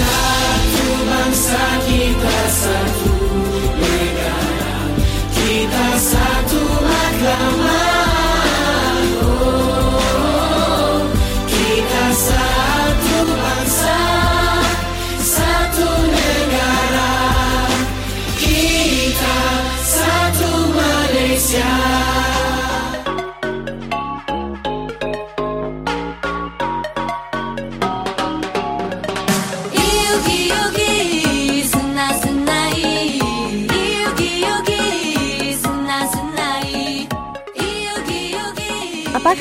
巴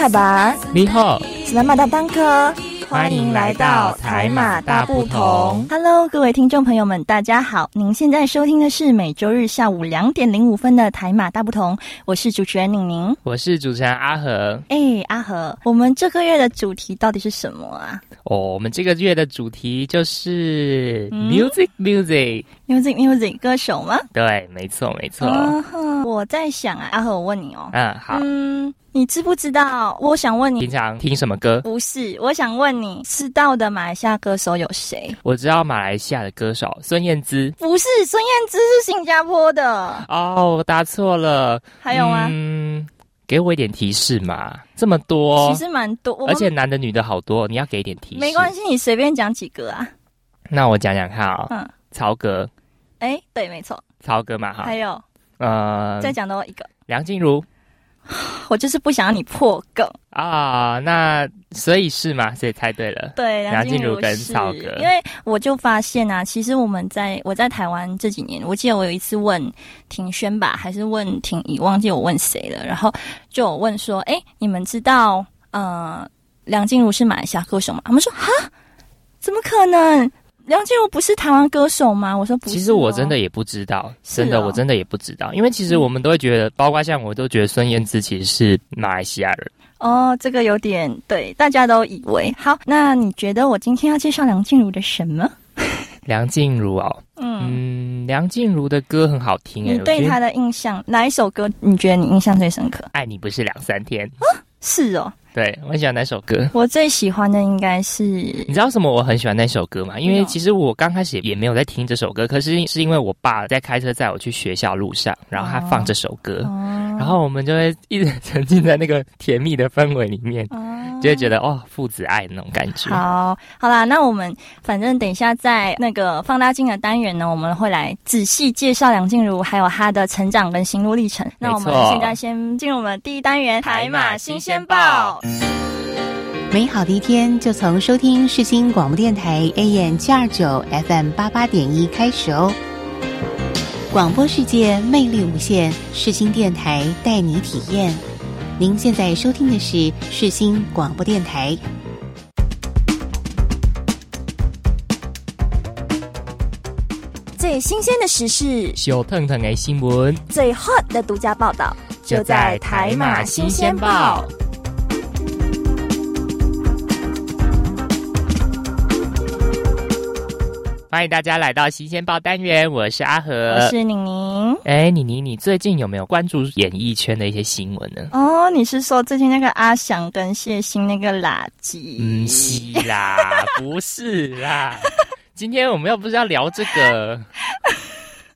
卡巴，你好，是马大当科，欢迎来到台马大不同。Hello，各位听众朋友们，大家好，您现在收听的是每周日下午两点零五分的台马大不同，我是主持人宁宁，我是主持人阿和。哎，阿和，我们这个月的主题到底是什么啊？哦，我们这个月的主题就是 music，music，music，music，music，歌手吗？对，没错，没错。我在想啊，阿和，我问你哦，嗯，好，嗯。你知不知道？我想问你，平常听什么歌？不是，我想问你，知道的马来西亚歌手有谁？我知道马来西亚的歌手孙燕姿。不是，孙燕姿是新加坡的。哦，我答错了。还有吗？嗯，给我一点提示嘛。这么多，其实蛮多，而且男的女的好多，你要给一点提示。没关系，你随便讲几个啊。那我讲讲看啊。嗯，曹格。哎，对，没错，曹格嘛哈。还有，呃，再讲多一个，梁静茹。我就是不想让你破梗啊，那所以是吗？所以猜对了。对，梁静茹跟曹格。因为我就发现啊，其实我们在我在台湾这几年，我记得我有一次问庭轩吧，还是问庭怡，忘记我问谁了。然后就有问说：“哎，你们知道呃梁静茹是马来西亚歌手吗？”他们说：“哈，怎么可能？”梁静茹不是台湾歌手吗？我说不是。其实我真的也不知道，真的我真的也不知道，因为其实我们都会觉得，包括像我都觉得孙燕姿其实是马来西亚人。哦，这个有点对，大家都以为。好，那你觉得我今天要介绍梁静茹的什么？梁静茹哦，嗯，梁静茹的歌很好听诶。你对她的印象，哪一首歌你觉得你印象最深刻？爱你不是两三天啊？是哦。对，我很喜欢那首歌。我最喜欢的应该是，你知道什么？我很喜欢那首歌吗？因为其实我刚开始也没有在听这首歌，可是是因为我爸在开车载我去学校路上，然后他放这首歌，然后我们就会一直沉浸在那个甜蜜的氛围里面。就会觉得哦，父子爱的那种感觉。好，好啦，那我们反正等一下在那个放大镜的单元呢，我们会来仔细介绍梁静茹，还有她的成长跟心路历程。那我们现在先进入我们第一单元《台马新鲜报》。美好的一天就从收听世新广播电台 AM 七二九 FM 八八点一开始哦。广播世界魅力无限，世新电台带你体验。您现在收听的是世新广播电台。最新鲜的时事，小腾腾的新闻，最 hot 的独家报道，就在台马新鲜报。欢迎大家来到新鲜报单元，我是阿和，我是宁宁。哎，宁宁，你最近有没有关注演艺圈的一些新闻呢？哦，你是说最近那个阿翔跟谢欣那个垃圾？嗯，是啦，不是啦。今天我们又不是要聊这个，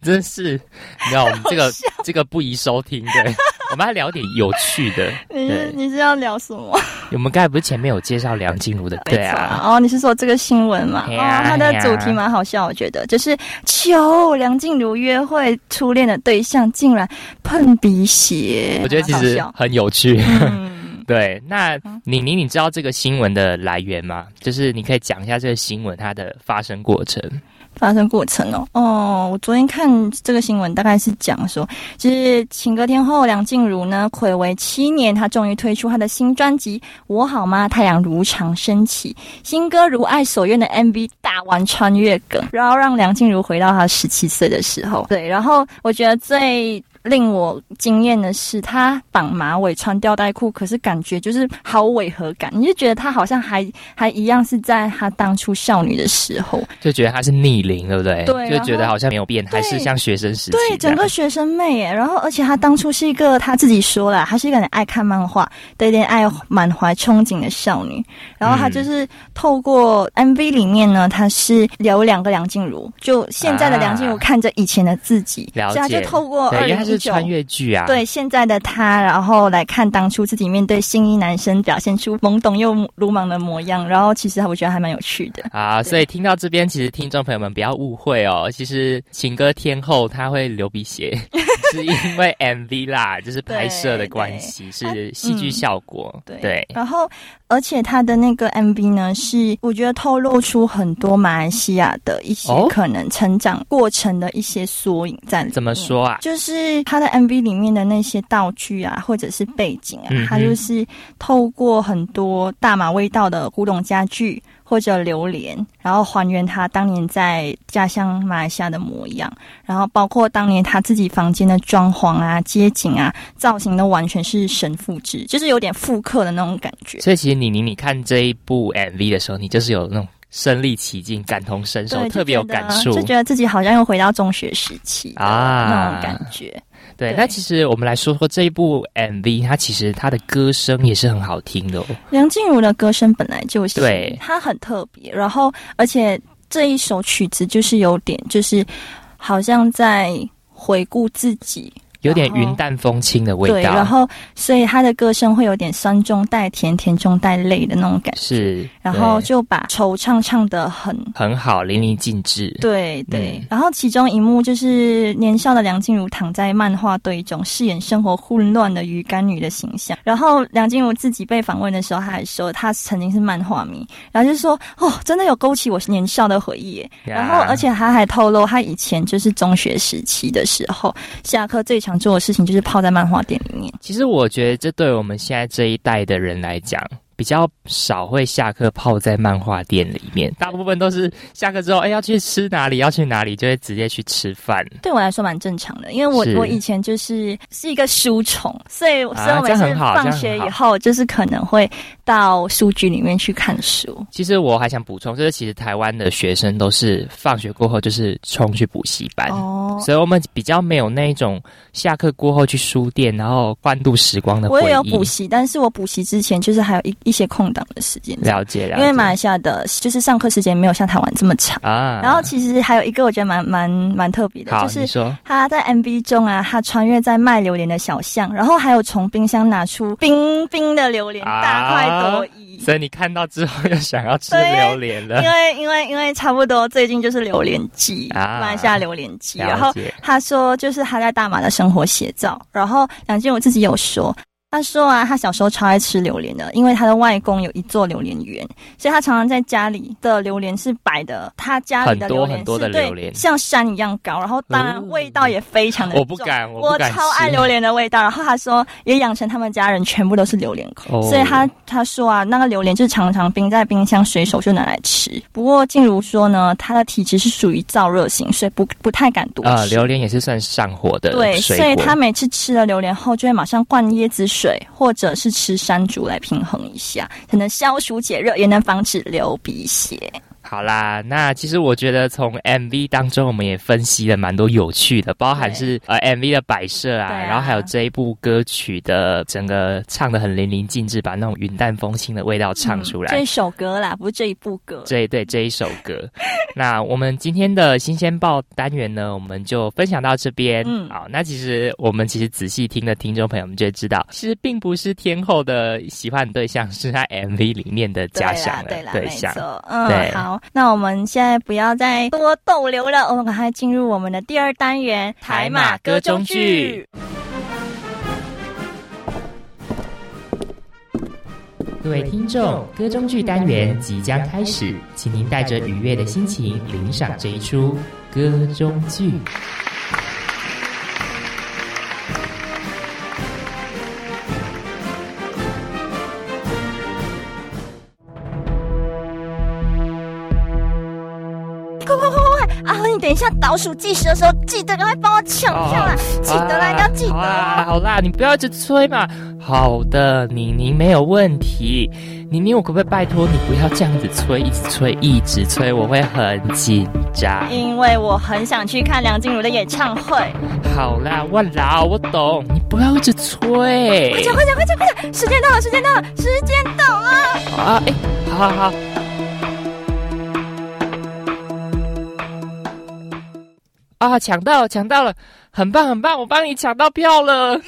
真是，你知道我们这个这个不宜收听，对。我们来聊点有趣的。你你是要聊什么？我们刚才不是前面有介绍梁静茹的？对啊。哦，你是说这个新闻嘛？哦，它的主题蛮好笑，我觉得就是求梁静茹约会初恋的对象竟然碰鼻血。我觉得其实很有趣。对，那你你你知道这个新闻的来源吗？就是你可以讲一下这个新闻它的发生过程。发生过程哦哦，我昨天看这个新闻，大概是讲说，就是情歌天后梁静茹呢，暌违七年，她终于推出她的新专辑《我好吗？太阳如常升起》，新歌《如爱所愿》的 MV 大玩穿越梗，然后让梁静茹回到她十七岁的时候。对，然后我觉得最。令我惊艳的是，他绑马尾、穿吊带裤，可是感觉就是好违和感，你就觉得他好像还还一样是在他当初少女的时候，就觉得他是逆龄，对不对？对，就觉得好像没有变，还是像学生时期。对，整个学生妹耶。然后，而且他当初是一个他自己说了，他是一个很爱看漫画、对恋爱满怀憧憬的少女。然后他就是透过 MV 里面呢，他是有两个梁静茹，就现在的梁静茹看着以前的自己，了解。就透过二零穿越剧啊，对现在的他，然后来看当初自己面对新一男生表现出懵懂又鲁莽的模样。然后其实我觉得还蛮有趣的啊。所以听到这边，其实听众朋友们不要误会哦，其实情歌天后她会流鼻血，是因为 MV 啦，就是拍摄的关系，是戏剧效果。对，然后。而且他的那个 MV 呢，是我觉得透露出很多马来西亚的一些可能成长过程的一些缩影在。怎么说啊？就是他的 MV 里面的那些道具啊，或者是背景啊，他就是透过很多大马味道的古董家具。或者榴莲，然后还原他当年在家乡马来西亚的模样，然后包括当年他自己房间的装潢啊、街景啊、造型都完全是神复制，就是有点复刻的那种感觉。所以其实你你你看这一部 MV 的时候，你就是有那种身临其境、感同身受，特别有感触，就觉得自己好像又回到中学时期啊那种感觉。对，那其实我们来说说这一部 MV，它其实它的歌声也是很好听的。梁静茹的歌声本来就是，对，它很特别。然后，而且这一首曲子就是有点，就是好像在回顾自己。有点云淡风轻的味道，对，然后所以他的歌声会有点酸中带甜，甜中带泪的那种感觉，是，然后就把惆怅唱的很很好，淋漓尽致。对对，然后其中一幕就是年少的梁静茹躺在漫画堆中，饰演生活混乱的鱼干女的形象。然后梁静茹自己被访问的时候，她还说她曾经是漫画迷，然后就说哦，真的有勾起我年少的回忆。然后而且她还透露，她以前就是中学时期的时候，下课最常。做的事情就是泡在漫画店里面。其实我觉得，这对我们现在这一代的人来讲。比较少会下课泡在漫画店里面，大部分都是下课之后，哎，要去吃哪里，要去哪里，就会直接去吃饭。对我来说蛮正常的，因为我我以前就是是一个书虫，所以所以我每次放学以后，就是可能会到书局里面去看书。其实我还想补充，就是其实台湾的学生都是放学过后就是冲去补习班，哦，所以我们比较没有那种下课过后去书店，然后欢度时光的。我也有补习，但是我补习之前就是还有一。一些空档的时间，了解了。因为马来西亚的，就是上课时间没有像台湾这么长啊。然后其实还有一个我觉得蛮蛮蛮特别的，就是他在 MV 中啊，他穿越在卖榴莲的小巷，然后还有从冰箱拿出冰冰的榴莲，大快朵颐。所以你看到之后又想要吃榴莲了，因为因为因为差不多最近就是榴莲季，马来西亚榴莲季。然后他说，就是他在大马的生活写照。然后梁静我自己有说。他说啊，他小时候超爱吃榴莲的，因为他的外公有一座榴莲园，所以他常常在家里的榴莲是摆的。他家里的榴莲是对像山一样高，然后当然味道也非常的。我不敢，我超爱榴莲的味道。然后他说也养成他们家人全部都是榴莲口，所以他他说啊，那个榴莲就是常常冰在冰箱，随手就拿来吃。不过静茹说呢，他的体质是属于燥热型，所以不不太敢多吃。啊，榴莲也是算上火的，对，所以他每次吃了榴莲后，就会马上灌椰子水。水或者是吃山竹来平衡一下，可能消暑解热，也能防止流鼻血。好啦，那其实我觉得从 MV 当中，我们也分析了蛮多有趣的，包含是呃 MV 的摆设啊，然后还有这一部歌曲的整个唱的很淋漓尽致，把那种云淡风轻的味道唱出来。这一首歌啦，不是这一部歌。这对这一首歌。那我们今天的新鲜报单元呢，我们就分享到这边。嗯，好，那其实我们其实仔细听的听众朋友们就知道，其实并不是天后的喜欢对象，是他 MV 里面的假想的对象。嗯，好。那我们现在不要再多逗留了，我们赶快进入我们的第二单元——台马歌中剧。各位听众，歌中剧单元即将开始，请您带着愉悦的心情领赏这一出歌中剧。等一下倒数计时的时候，记得赶快帮我抢票啦！记得啦，要记得。好啦，你不要一直催嘛。好的，宁宁没有问题。宁宁，我可不可以拜托你不要这样子催，一直催，一直催，我会很紧张。因为我很想去看梁静茹的演唱会。好啦，我老，我懂，你不要一直催。快讲，快讲，快讲，快讲！时间到了，时间到了，时间到了。啊，哎，好好好。啊，抢到，抢到了，很棒，很棒，我帮你抢到票了。耶，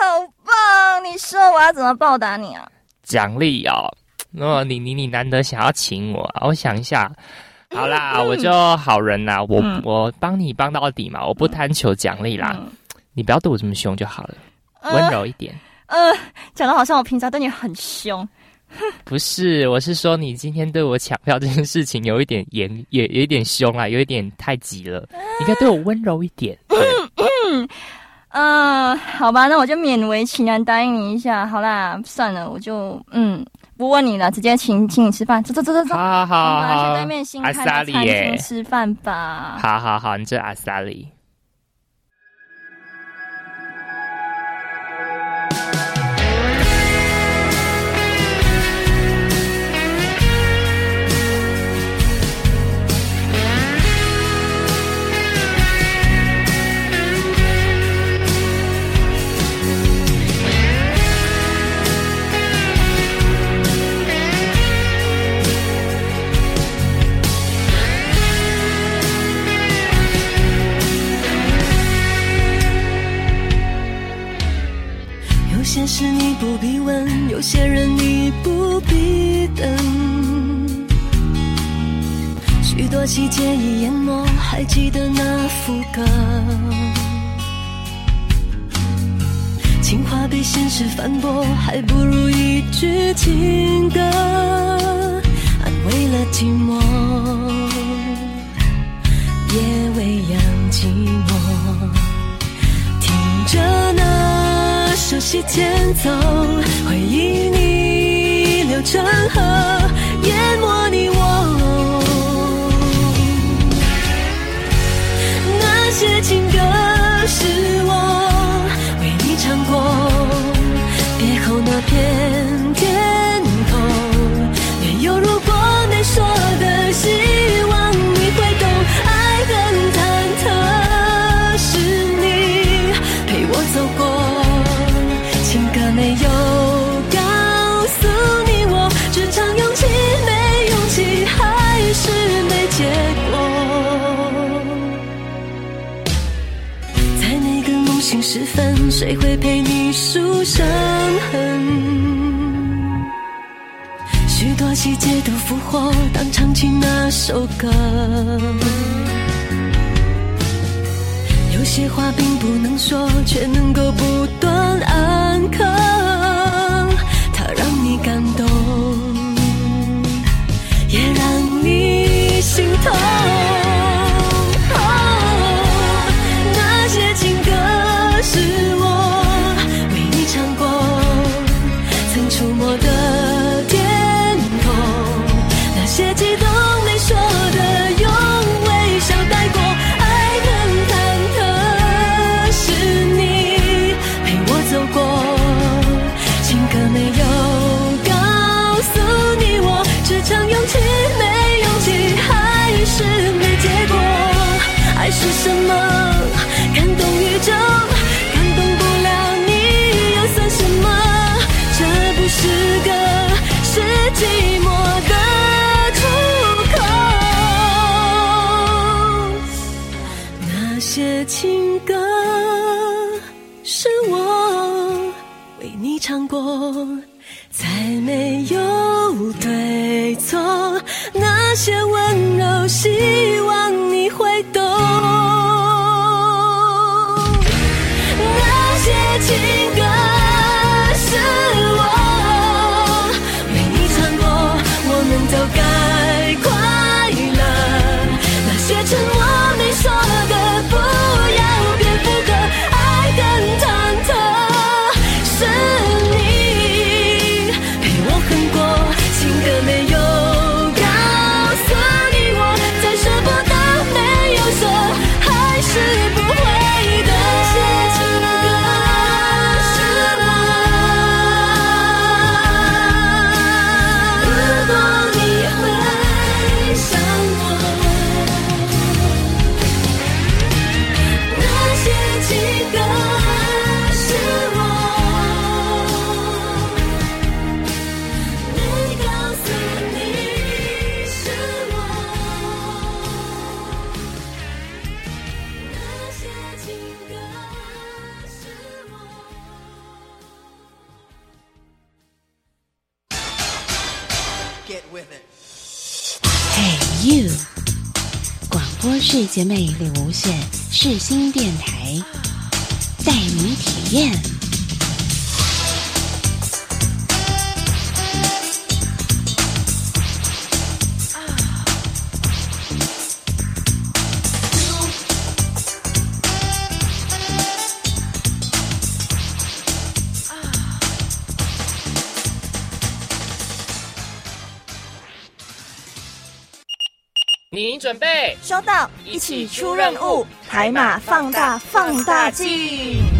好棒！你说我要怎么报答你啊？奖励哦，那你你你难得想要请我，我想一下，好啦，我就好人啦，我我帮你帮到底嘛，我不贪求奖励啦，你不要对我这么凶就好了，温柔一点。呃，讲的好像我平常对你很凶，不是，我是说你今天对我抢票这件事情有一点严，也有一点凶啊，有一点太急了，你可以对我温柔一点。嗯，好吧，那我就勉为其难答应你一下。好啦，算了，我就嗯不问你了，直接请请你吃饭。走走走走走，好好好，去对面新开的餐厅吃饭吧。好好好，你这阿萨里。些事你不必问，有些人你不必等。许多细节已淹没，还记得那副歌。情话被现实反驳，还不如一句情歌，安慰了寂寞，也未央寂寞。听着那。熟悉前走，回忆逆流成河，淹没你我。那些情歌是谁会陪你数伤痕？许多细节都复活，当唱起那首歌。有些话并不能说，却能够不尝过，再没有对错。那些温柔，希望播世界魅力无限，世新电台带你体验。准备收到，一起出任务，海马放大放大镜。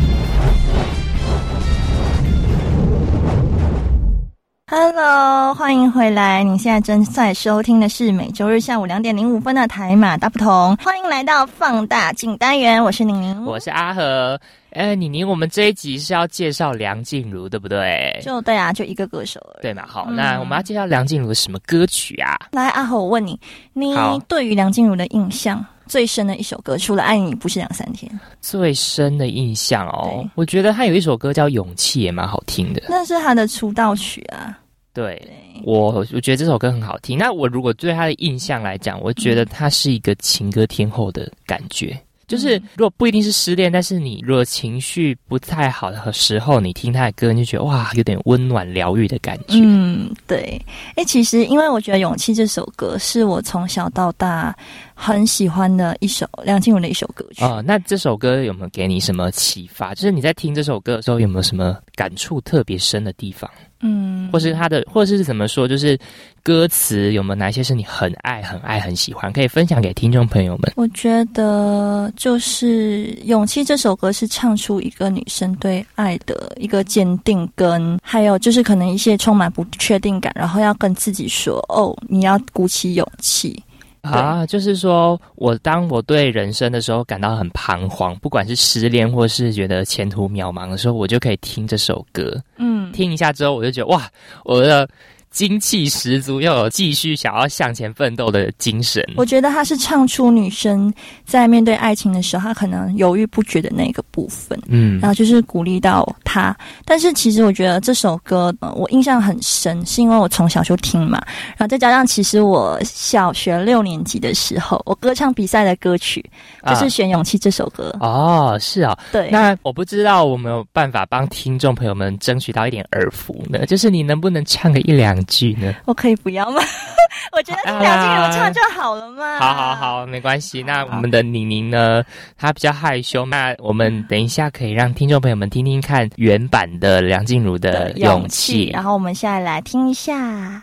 Hello，欢迎回来！你现在正在收听的是每周日下午两点零五分的台马大不同，欢迎来到放大镜单元，我是宁宁，我是阿和。哎，妮妮，我们这一集是要介绍梁静茹，对不对？就对啊，就一个歌手，对嘛？好，那我们要介绍梁静茹的什么歌曲啊？来，阿和，我问你，你对于梁静茹的印象最深的一首歌，除了《爱你不是两三天》，最深的印象哦，我觉得他有一首歌叫《勇气》，也蛮好听的。那是他的出道曲啊。对，我我觉得这首歌很好听。那我如果对他的印象来讲，我觉得他是一个情歌天后的感觉。就是如果不一定是失恋，但是你如果情绪不太好的时候，你听他的歌，你就觉得哇，有点温暖疗愈的感觉。嗯，对。哎，其实因为我觉得《勇气》这首歌是我从小到大很喜欢的一首梁静茹的一首歌曲啊。那这首歌有没有给你什么启发？就是你在听这首歌的时候，有没有什么感触特别深的地方？嗯，或是他的，或者是怎么说，就是歌词有没有哪些是你很爱、很爱、很喜欢，可以分享给听众朋友们？我觉得就是《勇气》这首歌是唱出一个女生对爱的一个坚定，跟还有就是可能一些充满不确定感，然后要跟自己说：“哦，你要鼓起勇气。”啊，就是说我当我对人生的时候感到很彷徨，不管是失恋或是觉得前途渺茫的时候，我就可以听这首歌。嗯，听一下之后，我就觉得哇，我的。精气十足，又有继续想要向前奋斗的精神。我觉得他是唱出女生在面对爱情的时候，她可能犹豫不决的那个部分。嗯，然后就是鼓励到她。但是其实我觉得这首歌，我印象很深，是因为我从小就听嘛。然后再加上，其实我小学六年级的时候，我歌唱比赛的歌曲就是选《勇气》这首歌。哦，是啊，对。那我不知道我没有办法帮听众朋友们争取到一点耳福呢？就是你能不能唱个一两？句呢？我可以不要吗？我觉得听梁静茹唱就好了嘛。好好好，没关系。那我们的宁宁呢？她比较害羞。那我们等一下可以让听众朋友们听听看原版的梁静茹的勇气。然后我们现在来听一下。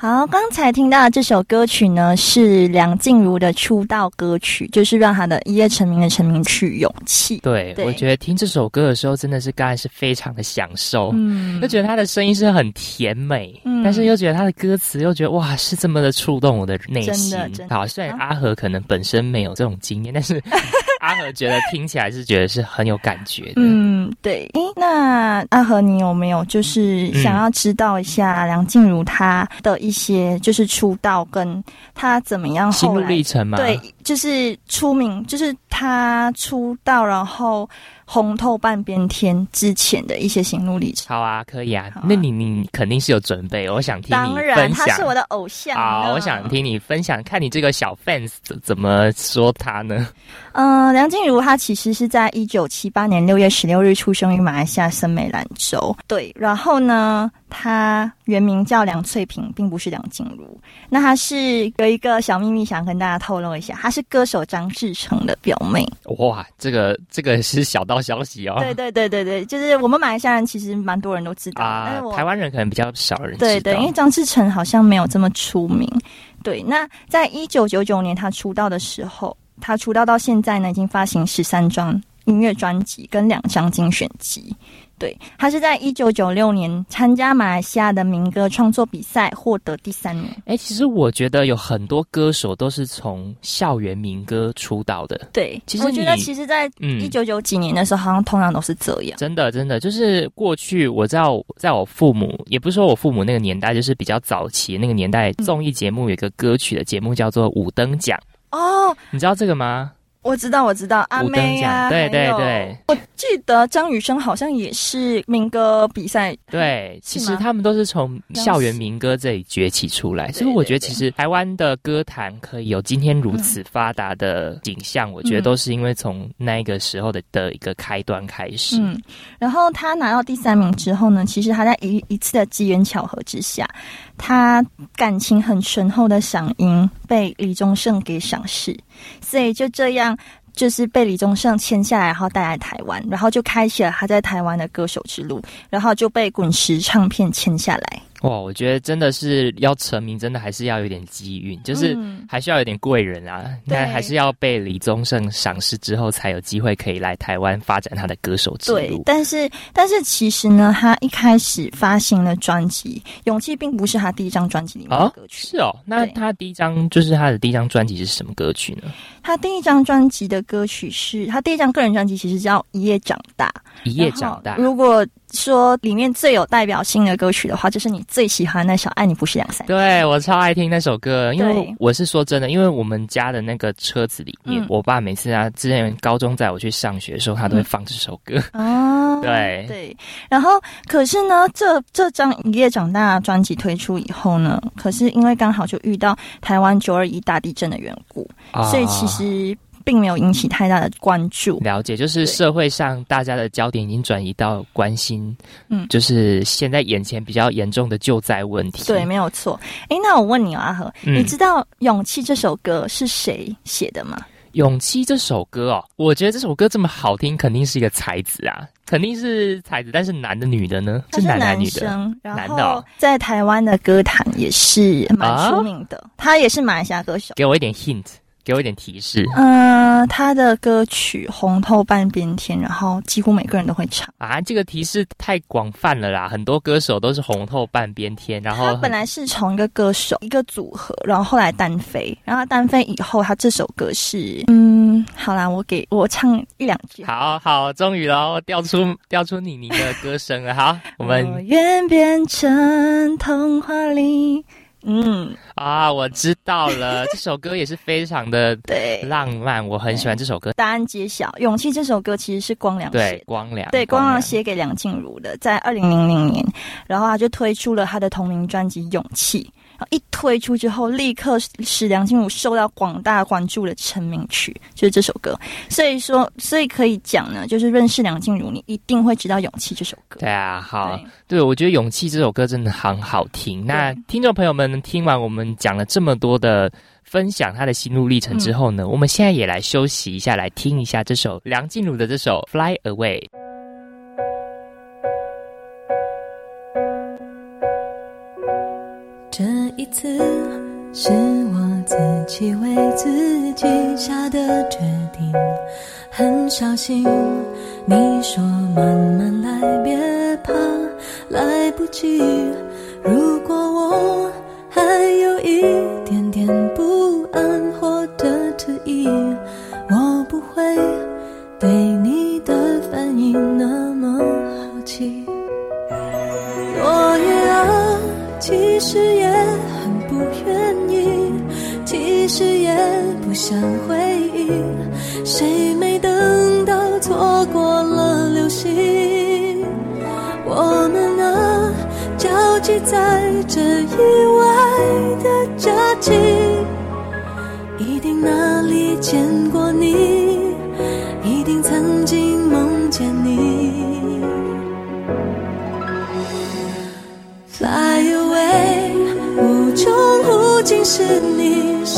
好，刚才听到的这首歌曲呢，是梁静茹的出道歌曲，就是让她的一夜成名的成名曲《勇气》。对，对。我觉得听这首歌的时候，真的是刚才是非常的享受，嗯。就觉得她的声音是很甜美，嗯。但是又觉得她的歌词又觉得哇，是这么的触动我的内心。真的真。的。好，虽然阿和可能本身没有这种经验，但是 阿和觉得听起来是觉得是很有感觉的。嗯，对。诶，那阿和，你有没有就是想要知道一下梁静茹她的一些就是出道跟她怎么样心路后来历程吗，对，就是出名，就是她出道然后红透半边天之前的一些心路历程。好啊，可以啊。啊那你你肯定是有准备，我想听你当然。他是我的偶像。好，我想。听你分享，看你这个小 fans 怎怎么说他呢？嗯、梁静茹她其实是在一九七八年六月十六日出生于马来西亚森美兰州。对，然后呢，她原名叫梁翠萍，并不是梁静茹。那她是有一个小秘密想跟大家透露一下，她是歌手张志成的表妹。哇，这个这个是小道消息哦。对对对对对，就是我们马来西亚人其实蛮多人都知道，但啊是我，台湾人可能比较少人知道。对对，因为张志成好像没有这么出名。对，那在一九九九年他出道的时候，他出道到现在呢，已经发行十三张音乐专辑跟两张精选集。对他是在一九九六年参加马来西亚的民歌创作比赛，获得第三名。哎、其实我觉得有很多歌手都是从校园民歌出道的。对，其实我觉得其实，在嗯一九九几年的时候，好像通常都是这样。真的，真的，就是过去我知道，在我父母，也不是说我父母那个年代，就是比较早期那个年代，嗯综艺节目有一个歌曲的节目叫做《五灯奖》，哦，你知道这个吗？我知道，我知道，阿妹啊，对对对，我记得张雨生好像也是民歌比赛对，其实他们都是从校园民歌这里崛起出来，所以我觉得其实台湾的歌坛可以有今天如此发达的景象，我觉得都是因为从那个时候的的一个开端开始。嗯，然后他拿到第三名之后呢，其实他在一一次的机缘巧合之下，他感情很醇厚的嗓音被李宗盛给赏识，所以就这样。就是被李宗盛签下来，然后带来台湾，然后就开启了他在台湾的歌手之路，然后就被滚石唱片签下来。哇，我觉得真的是要成名，真的还是要有点机运，就是嗯还需要有点贵人啊。对那还是要被李宗盛赏识之后，才有机会可以来台湾发展他的歌手之对路，。但是但是其实呢，他一开始发行了专辑《勇气》，并不是他第一张专辑里面的哦歌，曲。是哦，那他第一张就是他的第一张专辑是什么歌曲呢？他第一张专辑的歌曲是他第一张个人专辑，其实叫《一夜长大》。一夜长大，如果说里面最有代表性的歌曲的话，就是你最喜欢那首《爱你不是两三》。对我超爱听那首歌，因为我是说真的，因为我们家的那个车子里面，我爸每次啊，之前高中载我去上学的时候，他都会放这首歌。哦，对对。然后，可是呢，这这张《一夜长大》专辑推出以后呢，可是因为刚好就遇到台湾九二一大地震的缘故，所以其实。并没有引起太大的关注。了解，就是社会上大家的焦点已经转移到关心，嗯，就是现在眼前比较严重的救灾问题。对，没有错。哎，那我问你哦，阿和，你知道《勇气》这首歌是谁写的吗？《勇气》这首歌哦，我觉得这首歌这么好听，肯定是一个才子啊，肯定是才子。但是男的、女的呢？是男女的，男的，在台湾的歌坛也是蛮出名的。他也是马来西亚歌手。给我一点 hint。给我一点提示。嗯，他的歌曲《红透半边天》，然后几乎每个人都会唱啊。这个提示太广泛了啦，很多歌手都是红透半边天。然后他本来是从一个歌手一个组合，然后后来单飞，然后单飞以后，他这首歌是嗯，好啦，我给我唱一两句。好好，终于喽，调出 调出你你的歌声了。好，我们我愿变成童话里。嗯啊，我知道了，这首歌也是非常的对浪漫，我很喜欢这首歌。答案揭晓，《勇气》这首歌其实是光良对光良对光良写给梁静茹的，在二零零零年，然后他就推出了他的同名专辑《勇气》。一推出之后，立刻使梁静茹受到广大关注的成名曲就是这首歌。所以说，所以可以讲呢，就是认识梁静茹，你一定会知道《勇气》这首歌。对啊，好，对我觉得《勇气》这首歌真的很好听。那听众朋友们听完我们讲了这么多的分享他的心路历程之后呢，我们现在也来休息一下，来听一下这首梁静茹的这首《Fly Away》。次是我自己为自己下的决定，很小心。你说慢慢来，别怕来不及。如果我还有一点点不安或者迟疑，我不会对你的反应那么好奇。落叶啊。其实也不想回忆，谁没等到错过了流星？我们啊，交集在这意外的假期，一定哪里见过你，一定曾经梦见你。Fly away，无穷无尽是你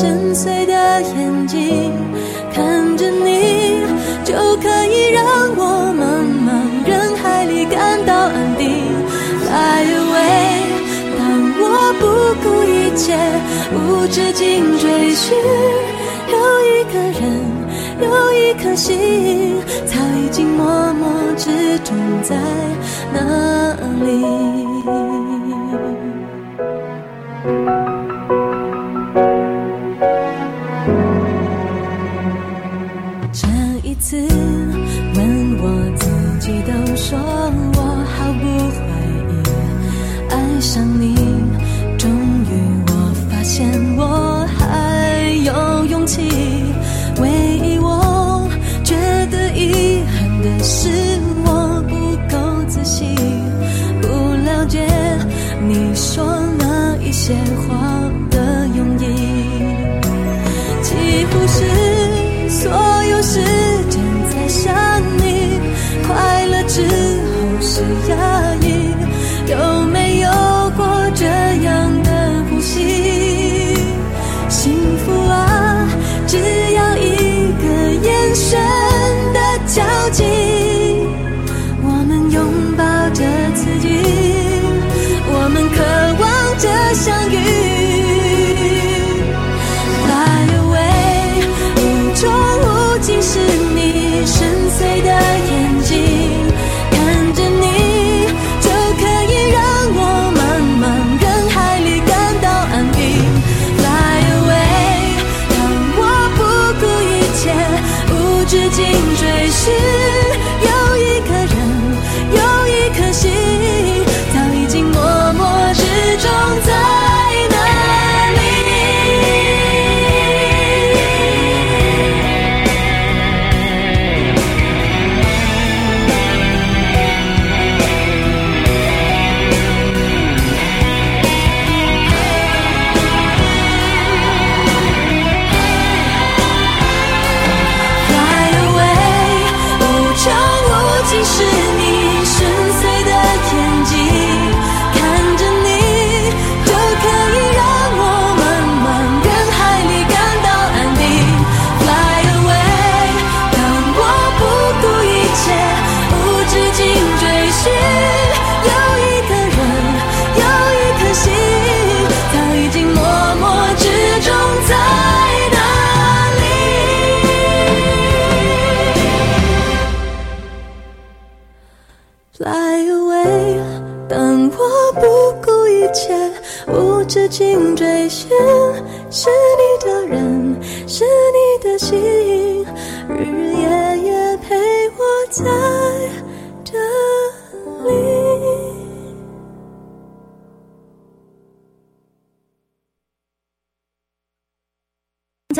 深邃的眼睛，看着你就可以让我茫茫人海里感到安定。Fly away，当我不顾一切无止境追寻，有一个人，有一颗心，早已经默默之中在哪里。次，问我自己，都说我毫不怀疑，爱上你。终于，我发现我还有勇气。唯一我觉得遗憾的是，我不够仔细，不了解你说那一些话的用意，后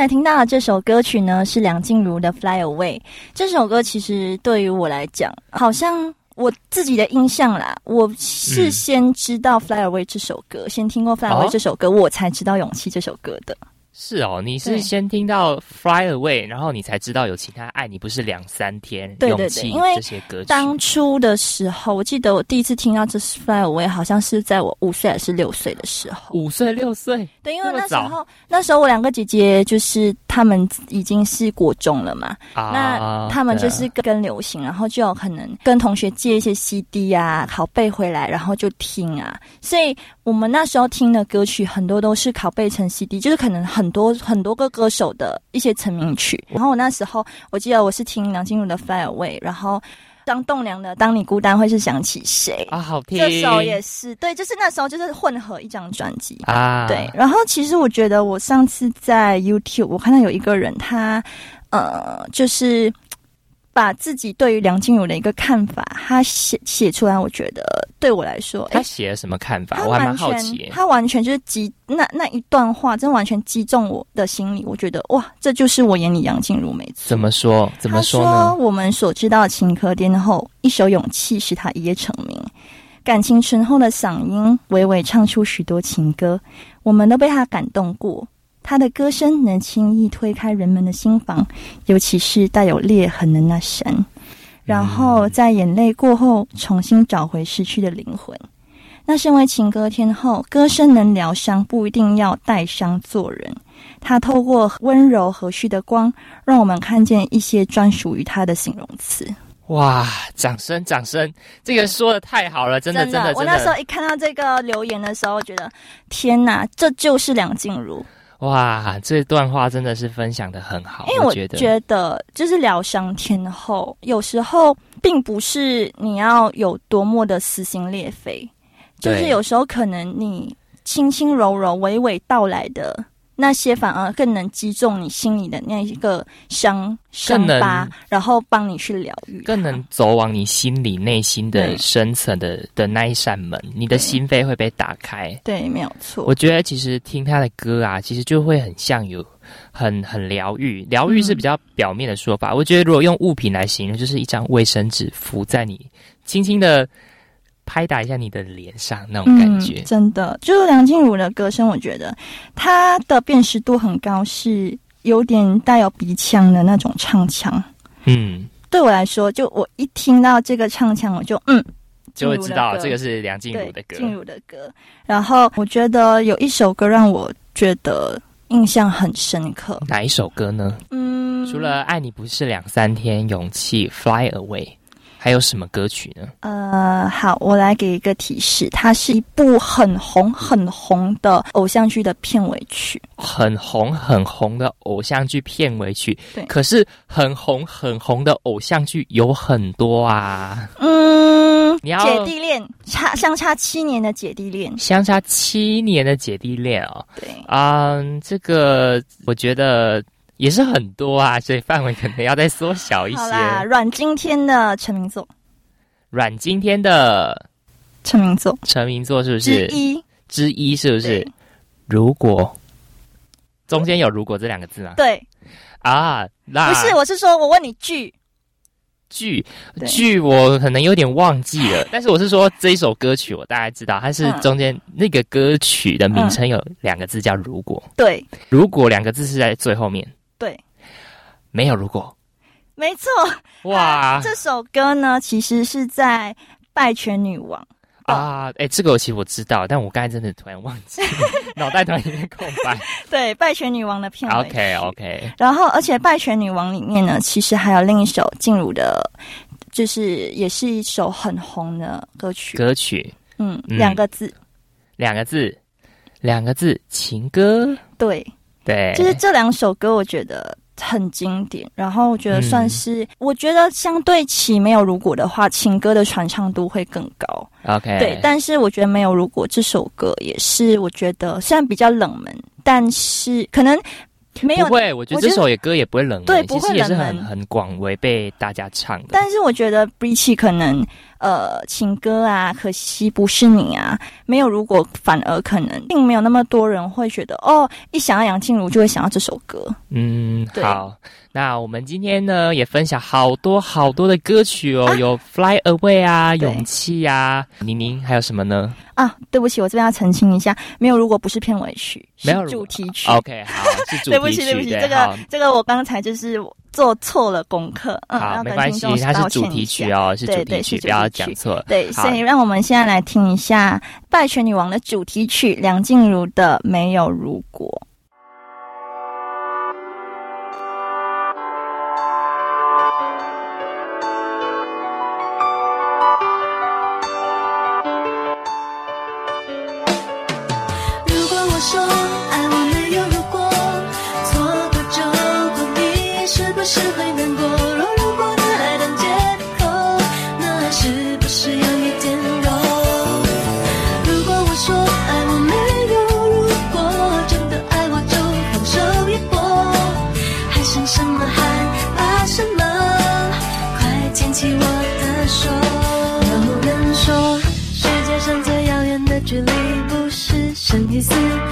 才听到的这首歌曲呢，是梁静茹的《Fly Away》。这首歌其实对于我来讲，好像我自己的印象啦，我是先知道《Fly Away》这首歌，先听过《Fly Away》这首歌，我才知道《勇气》这首歌的。是哦，你是先听到 Fly Away，然后你才知道有其他爱你不是两三天，对对对，因为这些歌曲。当初的时候，我记得我第一次听到这是 Fly Away，好像是在我五岁还是六岁的时候，五岁六岁，对，因为那时候那时候我两个姐姐就是他们已经是国中了嘛，那他们就是跟流行，然后就有可能跟同学借一些 CD 啊，拷贝回来，然后就听啊，所以我们那时候听的歌曲很多都是拷贝成 CD，就是可能很。很多很多个歌手的一些成名曲，然后我那时候我记得我是听梁静茹的《Fly Away》，然后张栋梁的《当你孤单会是想起谁》啊，好听，这首也是对，就是那时候就是混合一张专辑啊，对。然后其实我觉得我上次在 YouTube 我看到有一个人，他呃就是。把自己对于梁静茹的一个看法，他写写出来，我觉得对我来说，他写了什么看法？我还蛮好奇。他完全就是击那那一段话，真完全击中我的心里。我觉得哇，这就是我眼里梁静茹没错。怎么说？怎么说呢？我们所知道的情歌巅后，一首勇气使他一夜成名，感情醇厚的嗓音，娓娓唱出许多情歌，我们都被他感动过。他的歌声能轻易推开人们的心房，尤其是带有裂痕的那扇，然后在眼泪过后重新找回失去的灵魂。那身为情歌天后，歌声能疗伤，不一定要带伤做人。他透过温柔和煦的光，让我们看见一些专属于他的形容词。哇！掌声，掌声！这个说的太好了，真的，真的，我那时候一看到这个留言的时候，觉得天哪，这就是梁静茹。哇，这段话真的是分享的很好，因为我觉得就是疗伤天后，有时候并不是你要有多么的撕心裂肺，就是有时候可能你轻轻柔柔、娓娓道来的。那些反而更能击中你心里的那一个伤伤疤，然后帮你去疗愈，更能走往你心里内心的深层的的那一扇门，你的心扉会被打开。对，没有错。我觉得其实听他的歌啊，其实就会很像有很很疗愈，疗愈是比较表面的说法。我觉得如果用物品来形容，就是一张卫生纸敷在你轻轻的。拍打一下你的脸上那种感觉，真的就是梁静茹的歌声，我觉得她的辨识度很高，是有点带有鼻腔的那种唱腔。嗯，对我来说，就我一听到这个唱腔，我就嗯，就会知道这个是梁静茹的歌。静茹的歌。然后我觉得有一首歌让我觉得印象很深刻，哪一首歌呢？嗯，除了爱你不是两三天，勇气 Fly Away。还有什么歌曲呢？呃，好，我来给一个提示，它是一部很红很红的偶像剧的片尾曲。很红很红的偶像剧片尾曲，对。可是很红很红的偶像剧有很多啊。嗯，你要姐弟恋，差相差七年的姐弟恋，相差七年的姐弟恋哦。对，嗯，这个我觉得。也是很多啊，所以范围可能要再缩小一些。好啦，阮经天的成名作，阮经天的成名作，成名作是不是？之一？之一是不是？如果。中间有“如果”这两个字吗？对。啊，那不是，我是说，我问你剧剧剧，我可能有点忘记了，但是我是说这一首歌曲，我大概知道，它是中间那个歌曲的名称有两个字叫“如果”，对，“如果”两个字是在最后面。对，没有如果，没错哇！这首歌呢，其实是在《拜权女王》啊。哎，这个其实我知道，但我刚才真的突然忘记，脑袋突然一片空白。对，《拜权女王》的片尾。OK OK。然后，而且《拜权女王》里面呢，其实还有另一首进入的，就是也是一首很红的歌曲。歌曲，嗯，两个字，两个字，两个字，情歌。对。对，就是这两首歌，我觉得很经典，然后我觉得算是，我觉得相对起没有如果的话，情歌的传唱度会更高。OK，对，但是我觉得没有如果这首歌也是，我觉得虽然比较冷门，但是可能。没有，不会，我觉得这首也歌也不会冷门，对，不会也是很很广为被大家唱的。但是我觉得 b r i c h 可能呃情歌啊，可惜不是你啊，没有如果反而可能并没有那么多人会觉得哦，一想到杨静茹就会想到这首歌。嗯，好。那我们今天呢也分享好多好多的歌曲哦，有《Fly Away》啊，《勇气》啊，宁宁还有什么呢？啊，对不起，我这边要澄清一下，没有，如果不是片尾曲，没有主题曲。OK，好，是主题曲。对不起，对不起，这个这个我刚才就是做错了功课。好，没关系，它是主题曲哦，是主题曲，不要讲错。对，所以让我们现在来听一下《拜权女王》的主题曲梁静茹的《没有如果》。see.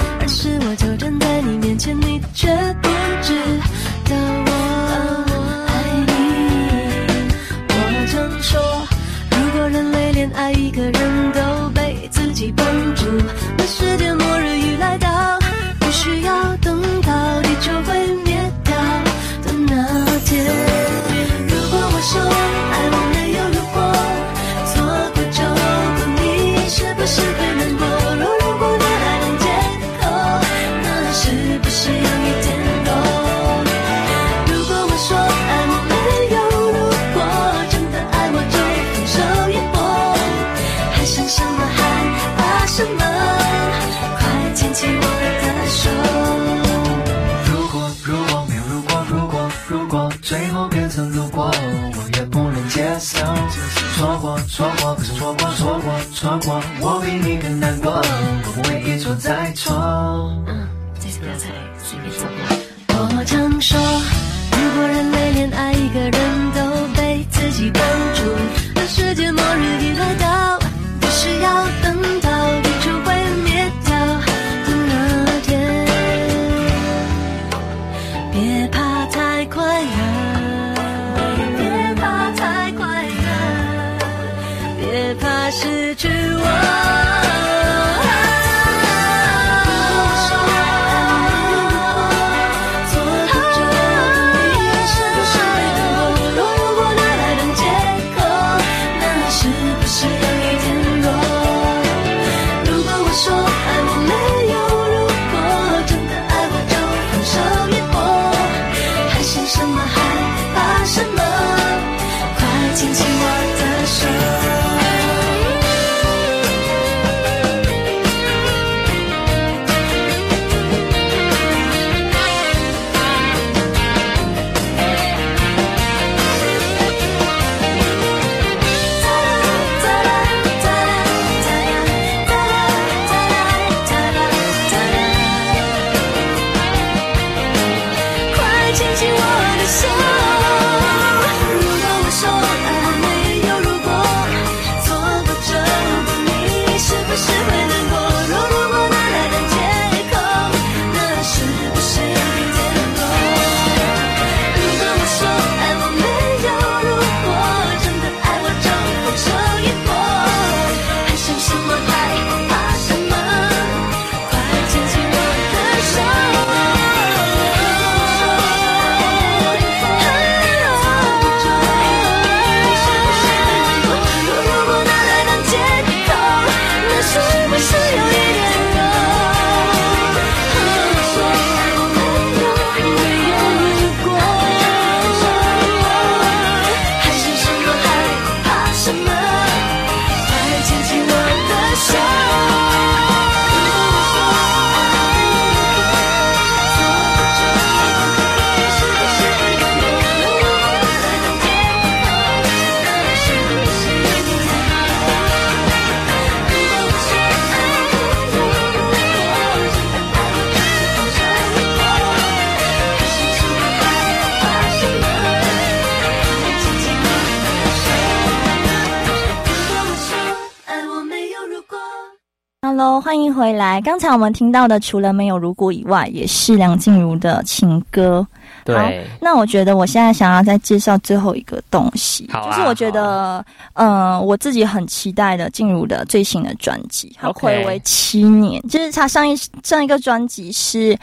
欢迎回来。刚才我们听到的，除了没有如果以外，也是梁静茹的情歌。对，那我觉得我现在想要再介绍最后一个东西，啊就是我觉得，嗯、我自己很期待的静茹的最新的专辑，它暌违七年，就是他上一上一个专辑是《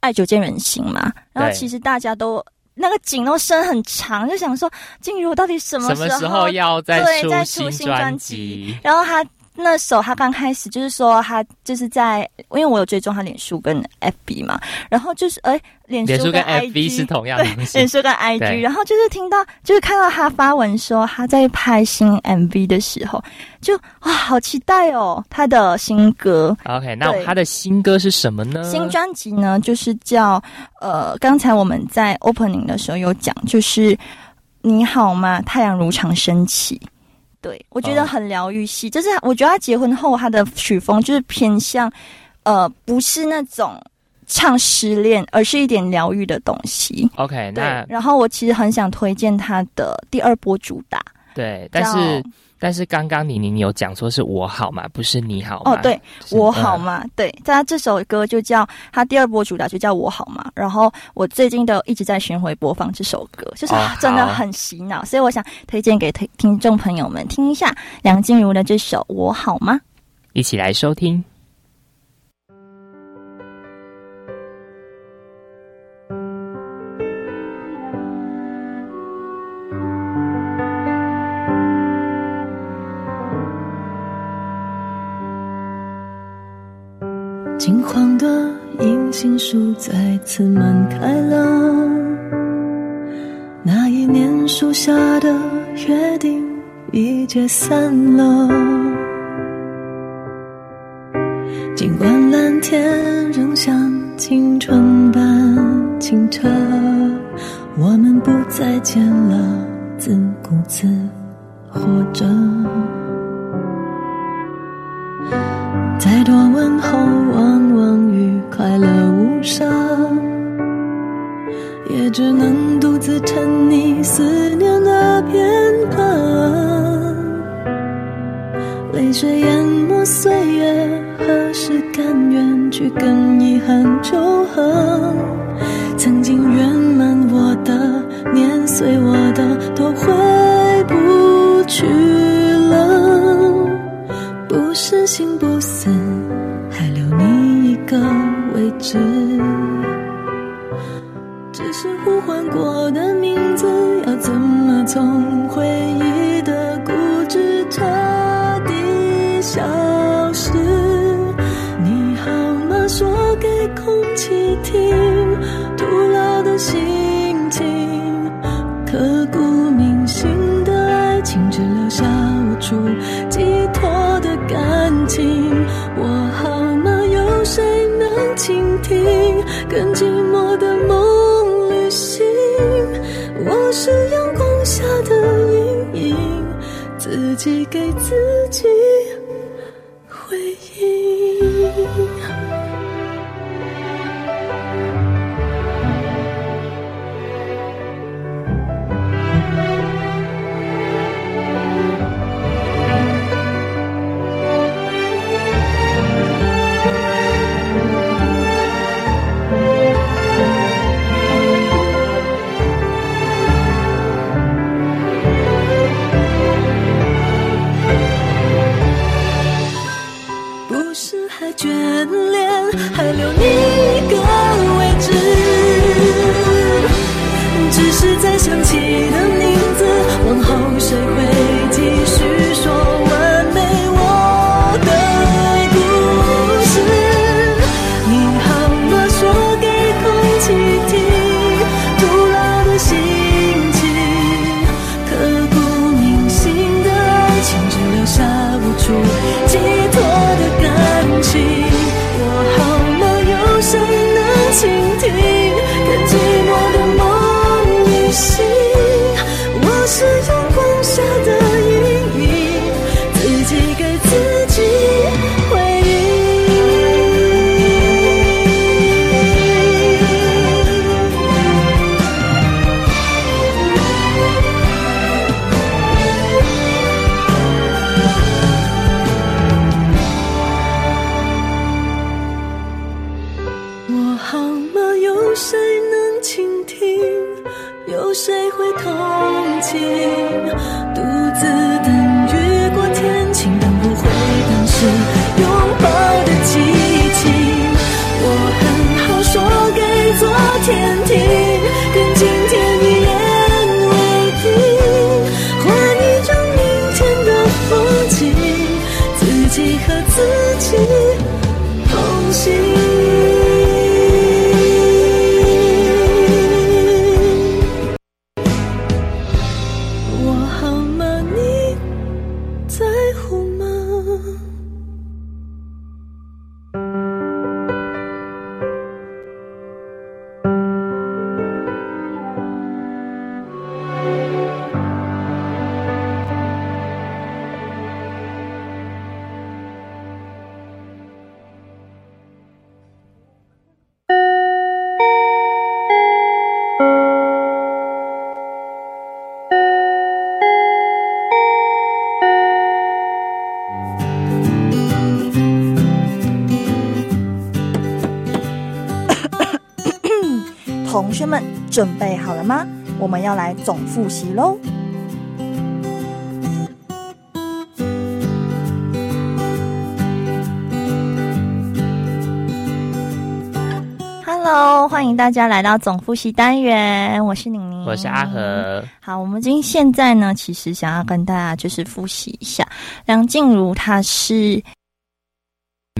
爱久见人心》嘛，然后其实大家都。那个景都伸很长，就想说静茹到底什么时候要再出新专辑？然后他那时候他刚开始就是说他就是在，因为我有追踪他脸书跟 FB 嘛，然后就是哎，脸书跟 IG FB 是同样的东脸。书跟 IG，然后就是听到就是看到他发文说他在拍新 MV 的时候，就哇好期待哦，他的新歌。OK，那他的新歌是什么呢？新专辑呢，就是叫呃，刚才我们在 opening 的时候有讲，就是你好吗？太阳如常升起。对我觉得哦很疗愈系，就是我觉得他结婚后他的曲风就是偏向呃，不是那种唱失恋，而是一点疗愈的东西。OK，对那，然后我其实很想推荐他的第二波主打，对，但是但是刚刚你你你有讲说是我好吗？不是你好吗？哦，对，就是我好嗯吗？对，他这首歌就叫他第二波主打就叫我好吗？然后我最近都一直在巡回播放这首歌，就是、真的很洗脑，所以我想推荐给听听众朋友们听一下梁静茹的这首我好吗？一起来收听。树再次满开了，那一年树下的约定已解散了。尽管蓝天仍像青春般清澈，我们不再见了，自顾自活着。再多问候，往往与快乐伤，也只能独自沉溺思念的片刻。泪水淹没岁月，何时甘愿去跟遗憾纠合？曾经圆满我的，碾碎我的，都回不去了。不是心不死，只。只是呼唤过的名字，要怎么从回忆的固执彻底消失？你好吗？说给空气听，徒劳的心寄给自己。准备好了吗？我们要来总复习喽。Hello，欢迎大家来到总复习单元，我是宁宁，我是阿和。好，我们今现在呢，其实想要跟大家就是复习一下梁静茹，她是。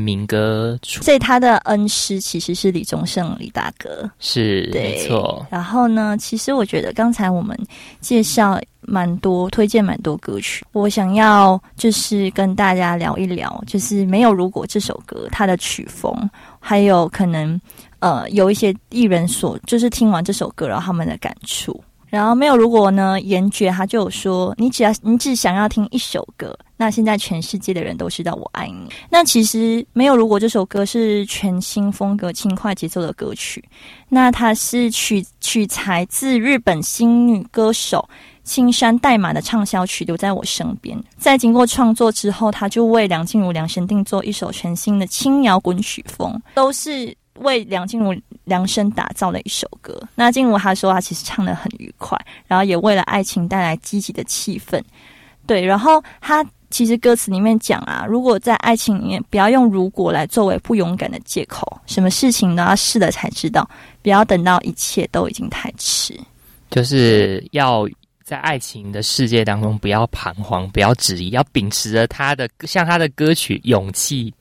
民歌，所以他的恩师其实是李宗盛李大哥，是没错。然后呢，其实我觉得刚才我们介绍蛮多，推荐蛮多歌曲，我想要就是跟大家聊一聊，就是没有如果这首歌它的曲风，还有可能呃有一些艺人所就是听完这首歌然后他们的感触。然后没有如果呢？严爵他就有说，你只要你只想要听一首歌，那现在全世界的人都知道我爱你。那其实没有如果这首歌是全新风格、轻快节奏的歌曲，那它是取取材自日本新女歌手青山代码的畅销曲《留在我身边》。在经过创作之后，他就为梁静茹量身定做一首全新的轻摇滚曲风，都是。为梁静茹量身打造的一首歌。那静茹她说，她其实唱的很愉快，然后也为了爱情带来积极的气氛。对，然后她其实歌词里面讲啊，如果在爱情里面，不要用如果来作为不勇敢的借口，什么事情都要试了才知道，不要等到一切都已经太迟。就是要在爱情的世界当中，不要彷徨，不要质疑，要秉持着他的像他的歌曲勇气。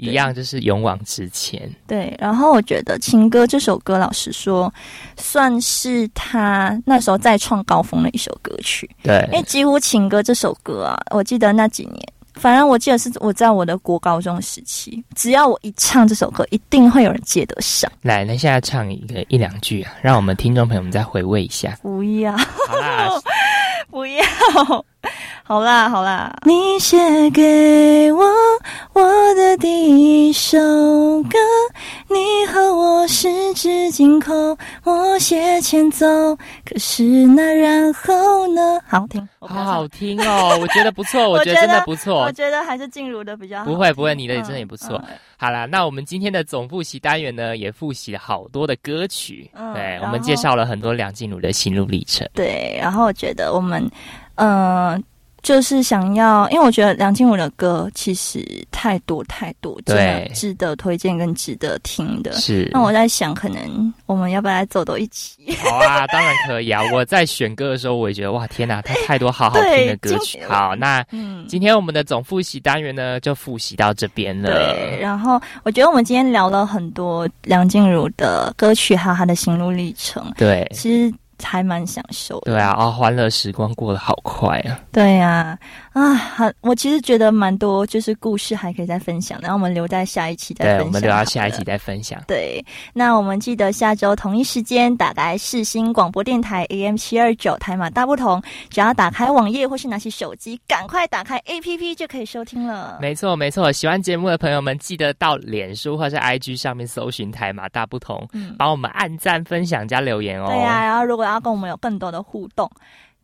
一样就是勇往直前。对，然后我觉得《情歌》这首歌，老实说，算是他那时候再创高峰的一首歌曲。对，因为几乎《情歌》这首歌啊，我记得那几年，反正我记得是我在我的国高中时期，只要我一唱这首歌，一定会有人接得上。来，那现在唱一个一两句啊，让我们听众朋友们再回味一下。不要，不要。好啦好啦，你写给我我的第一首歌，你和我十指紧扣，我写前奏，可是那然后呢？好听，好好听哦，我觉得不错，我觉得真的不错，我觉得还是静茹的比较好。不会不会，你的真的也不错。好啦，那我们今天的总复习单元呢，也复习了好多的歌曲，对我们介绍了很多梁静茹的心路历程。对，然后我觉得我们，嗯。就是想要，因为我觉得梁静茹的歌其实太多太多，对，值得推荐跟值得听的。是，那我在想，可能我们要不要来走到一起？好啊，当然可以啊！我在选歌的时候，我也觉得哇，天哪，他太多好好听的歌曲。好，那 今天我们的总复习单元呢，就复习到这边了。对，然后我觉得我们今天聊了很多梁静茹的歌曲，还有她的心路历程。对，其实。还蛮享受的，对啊，啊，欢乐时光过得好快啊！对呀，啊，很，我其实觉得蛮多，就是故事还可以再分享，然后我们留在下一期再分享。对，我们留到下一期再分享。对，那我们记得下周同一时间打开世新广播电台 AM 七二九台马大不同，只要打开网页或是拿起手机，赶快打开 APP 就可以收听了。没错，没错，喜欢节目的朋友们记得到脸书或是 IG 上面搜寻台马大不同，嗯，帮我们按赞、分享加留言哦。对呀，然后如果要跟我们有更多的互动，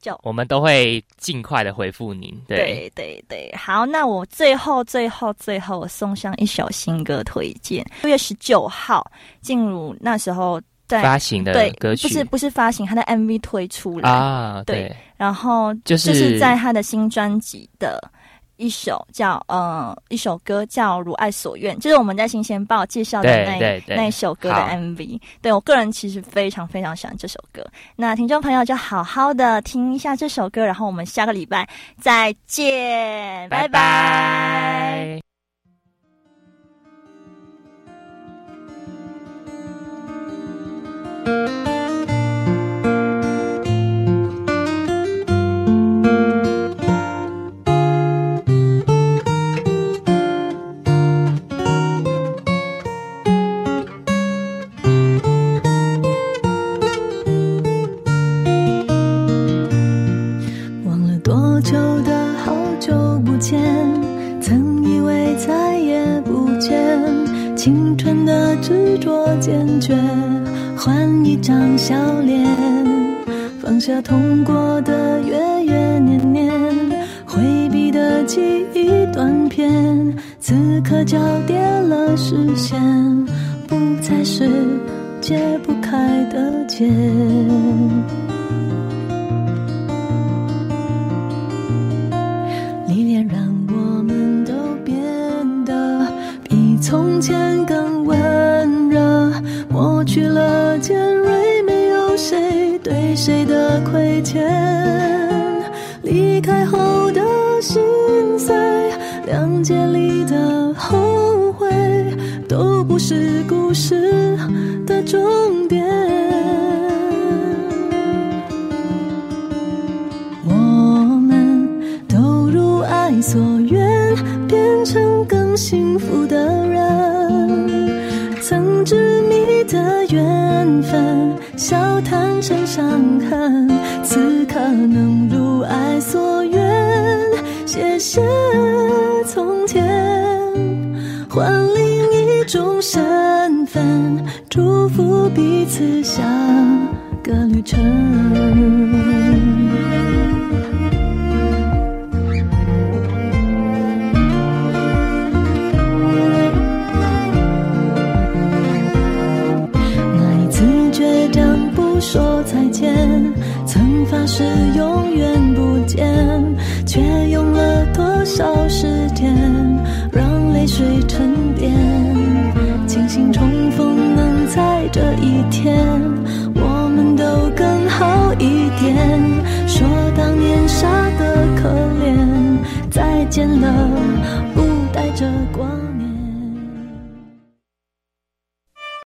就我们都会尽快的回复您。对对对，好，那我最后最后最后送上一首新歌推荐。六月十九号进入那时候在发行的歌曲，不是不是发行，他的 MV 推出来啊，对，然后就是在他的新专辑的。一首叫呃一首歌叫如爱所愿，就是我们在新鲜报介绍的那那首歌的 MV。对，我个人其实非常非常喜欢这首歌，那听众朋友就好好的听一下这首歌，然后我们下个礼拜再见，拜拜。历练让我们都变得比。从前更温热，抹去了尖锐，没有谁对谁的亏欠。离开后的心碎，谅解里的后悔，都不是故事的终点。执迷的缘分笑谈成伤痕，此刻能如爱所愿。谢谢从前，换另一种身份，祝福彼此下个旅程。这一天，我们都更好一点。说当年傻的可怜，再见了。